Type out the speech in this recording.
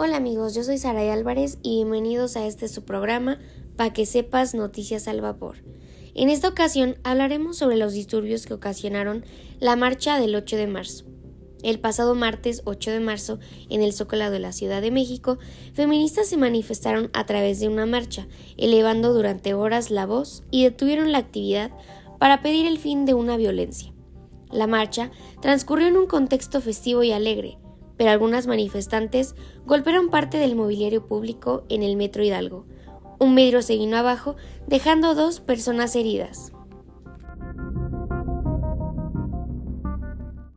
Hola amigos, yo soy Saray Álvarez y bienvenidos a este su programa para que sepas noticias al vapor. En esta ocasión hablaremos sobre los disturbios que ocasionaron la marcha del 8 de marzo. El pasado martes 8 de marzo, en el Zócalo de la Ciudad de México, feministas se manifestaron a través de una marcha, elevando durante horas la voz y detuvieron la actividad para pedir el fin de una violencia. La marcha transcurrió en un contexto festivo y alegre, pero algunas manifestantes golpearon parte del mobiliario público en el Metro Hidalgo. Un vidrio se vino abajo, dejando dos personas heridas.